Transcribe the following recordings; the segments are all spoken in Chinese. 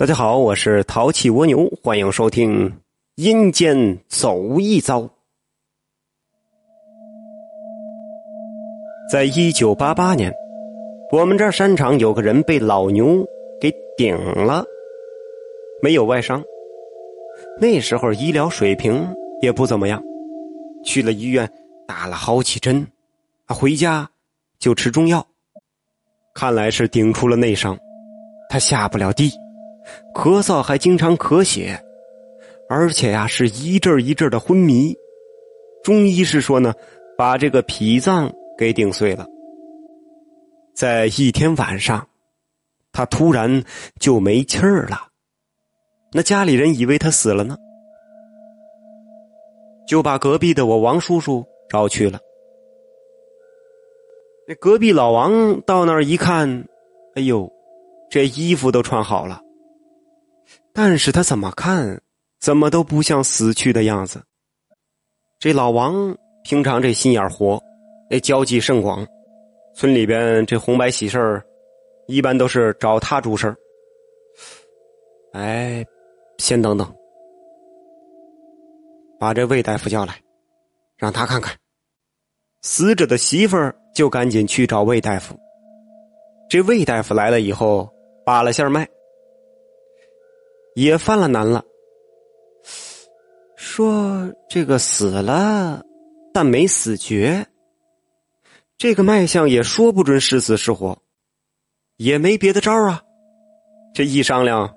大家好，我是淘气蜗牛，欢迎收听《阴间走一遭》。在一九八八年，我们这儿山场有个人被老牛给顶了，没有外伤。那时候医疗水平也不怎么样，去了医院打了好几针，回家就吃中药，看来是顶出了内伤，他下不了地。咳嗽还经常咳血，而且呀是一阵一阵的昏迷。中医是说呢，把这个脾脏给顶碎了。在一天晚上，他突然就没气儿了。那家里人以为他死了呢，就把隔壁的我王叔叔找去了。那隔壁老王到那儿一看，哎呦，这衣服都穿好了。但是他怎么看，怎么都不像死去的样子。这老王平常这心眼活，那交际甚广，村里边这红白喜事儿，一般都是找他主事儿。哎，先等等，把这魏大夫叫来，让他看看。死者的媳妇儿就赶紧去找魏大夫。这魏大夫来了以后，把了下脉。也犯了难了，说这个死了，但没死绝。这个脉象也说不准是死是活，也没别的招啊。这一商量，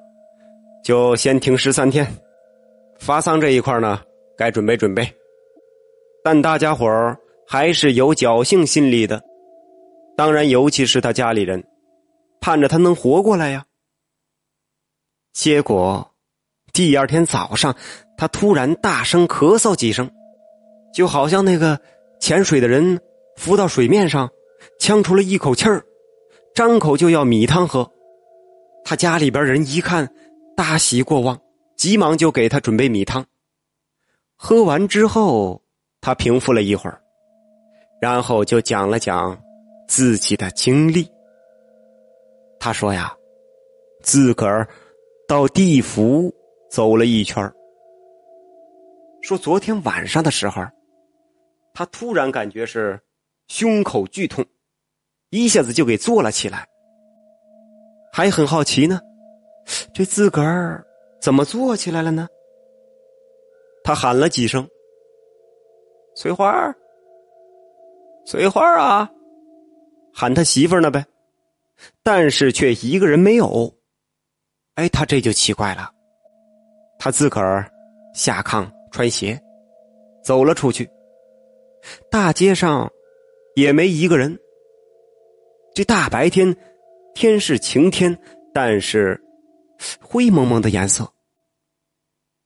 就先停尸三天。发丧这一块呢，该准备准备。但大家伙儿还是有侥幸心理的，当然，尤其是他家里人，盼着他能活过来呀。结果，第二天早上，他突然大声咳嗽几声，就好像那个潜水的人浮到水面上，呛出了一口气儿，张口就要米汤喝。他家里边人一看，大喜过望，急忙就给他准备米汤。喝完之后，他平复了一会儿，然后就讲了讲自己的经历。他说呀，自个儿。到地府走了一圈说昨天晚上的时候，他突然感觉是胸口剧痛，一下子就给坐了起来，还很好奇呢，这自个儿怎么坐起来了呢？他喊了几声：“翠花儿，翠花儿啊！”喊他媳妇儿呢呗，但是却一个人没有。哎，他这就奇怪了，他自个儿下炕穿鞋，走了出去。大街上也没一个人。这大白天，天是晴天，但是灰蒙蒙的颜色。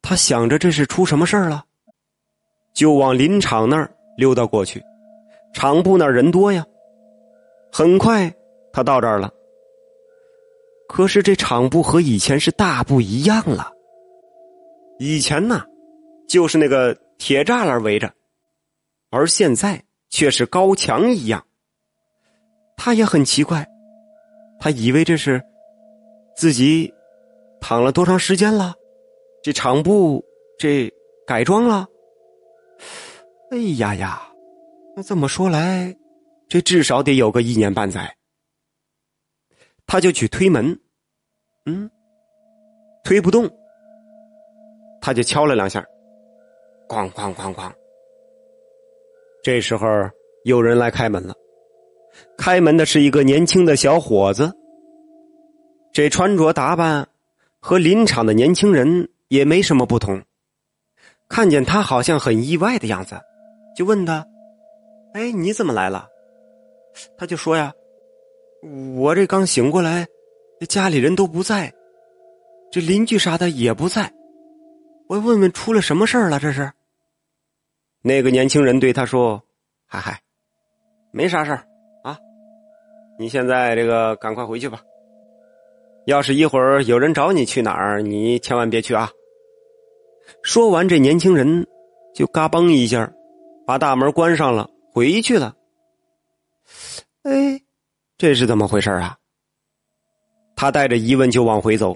他想着这是出什么事儿了，就往林场那儿溜达过去。场部那儿人多呀，很快他到这儿了。可是这场部和以前是大不一样了。以前呢，就是那个铁栅栏围着，而现在却是高墙一样。他也很奇怪，他以为这是自己躺了多长时间了，这场部这改装了。哎呀呀，那这么说来，这至少得有个一年半载。他就去推门，嗯，推不动，他就敲了两下，哐哐哐哐。这时候有人来开门了，开门的是一个年轻的小伙子，这穿着打扮和林场的年轻人也没什么不同。看见他好像很意外的样子，就问他：“哎，你怎么来了？”他就说呀。我这刚醒过来，家里人都不在，这邻居啥的也不在，我问问出了什么事儿了？这是。那个年轻人对他说：“嗨嗨，没啥事儿啊，你现在这个赶快回去吧。要是一会儿有人找你去哪儿，你千万别去啊。”说完，这年轻人就嘎嘣一下，把大门关上了，回去了。哎。这是怎么回事啊？他带着疑问就往回走，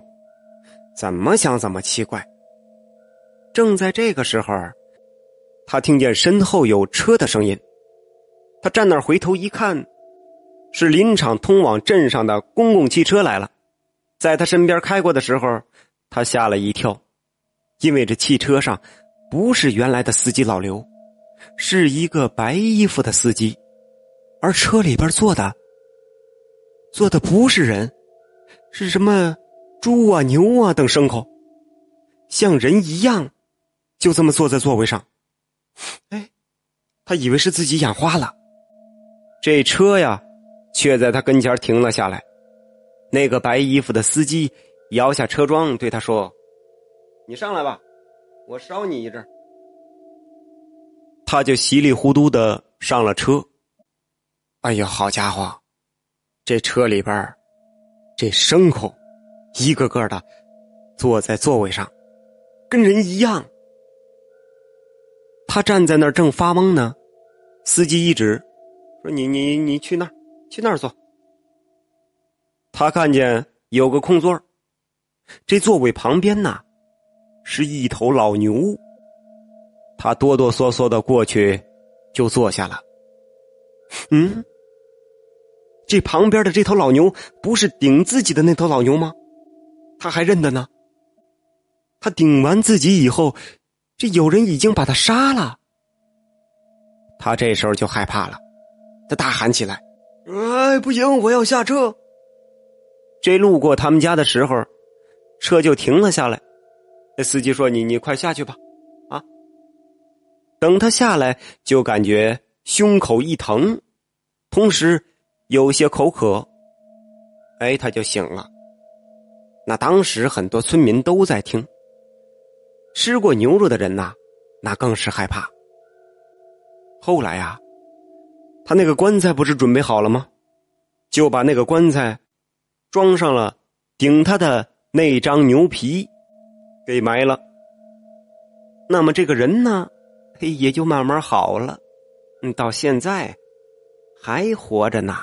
怎么想怎么奇怪。正在这个时候，他听见身后有车的声音，他站那儿回头一看，是林场通往镇上的公共汽车来了。在他身边开过的时候，他吓了一跳，因为这汽车上不是原来的司机老刘，是一个白衣服的司机，而车里边坐的坐的不是人，是什么猪啊、牛啊等牲口，像人一样。就这么坐在座位上，哎，他以为是自己眼花了。这车呀，却在他跟前停了下来。那个白衣服的司机摇下车窗，对他说：“你上来吧，我捎你一阵。”他就稀里糊涂的上了车。哎呀，好家伙，这车里边这牲口一个个的坐在座位上，跟人一样。他站在那儿正发懵呢，司机一指，说：“你你你去那儿，去那儿坐。”他看见有个空座这座位旁边呢，是一头老牛。他哆哆嗦嗦的过去，就坐下了。嗯，这旁边的这头老牛不是顶自己的那头老牛吗？他还认得呢。他顶完自己以后。这有人已经把他杀了，他这时候就害怕了，他大喊起来：“哎，不行，我要下车！”这路过他们家的时候，车就停了下来。那司机说：“你你快下去吧，啊！”等他下来，就感觉胸口一疼，同时有些口渴。哎，他就醒了。那当时很多村民都在听。吃过牛肉的人呐，那更是害怕。后来呀，他那个棺材不是准备好了吗？就把那个棺材装上了顶他的那张牛皮，给埋了。那么这个人呢，嘿，也就慢慢好了。嗯，到现在还活着呢。